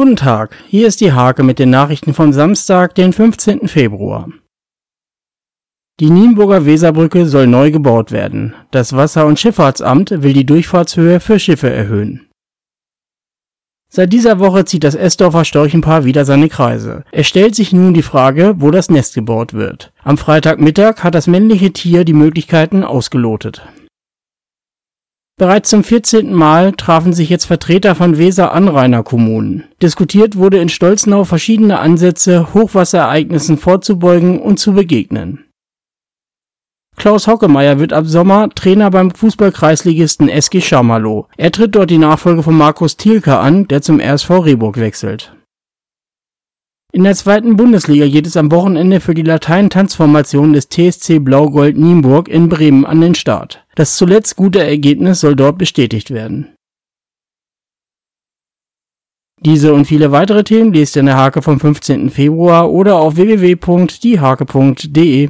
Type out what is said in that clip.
Guten Tag, hier ist die Hake mit den Nachrichten vom Samstag, den 15. Februar. Die Nienburger Weserbrücke soll neu gebaut werden. Das Wasser- und Schifffahrtsamt will die Durchfahrtshöhe für Schiffe erhöhen. Seit dieser Woche zieht das Esdorfer Storchenpaar wieder seine Kreise. Es stellt sich nun die Frage, wo das Nest gebaut wird. Am Freitagmittag hat das männliche Tier die Möglichkeiten ausgelotet. Bereits zum 14. Mal trafen sich jetzt Vertreter von Weser-Anrainerkommunen. Diskutiert wurde in Stolzenau verschiedene Ansätze, Hochwasserereignissen vorzubeugen und zu begegnen. Klaus Hockemeyer wird ab Sommer Trainer beim Fußballkreisligisten SG Schamalow. Er tritt dort die Nachfolge von Markus Thielke an, der zum RSV Rehburg wechselt. In der zweiten Bundesliga geht es am Wochenende für die Latein-Tanzformation des TSC Blau-Gold Nienburg in Bremen an den Start. Das zuletzt gute Ergebnis soll dort bestätigt werden. Diese und viele weitere Themen lest ihr in der Hake vom 15. Februar oder auf www.diehake.de.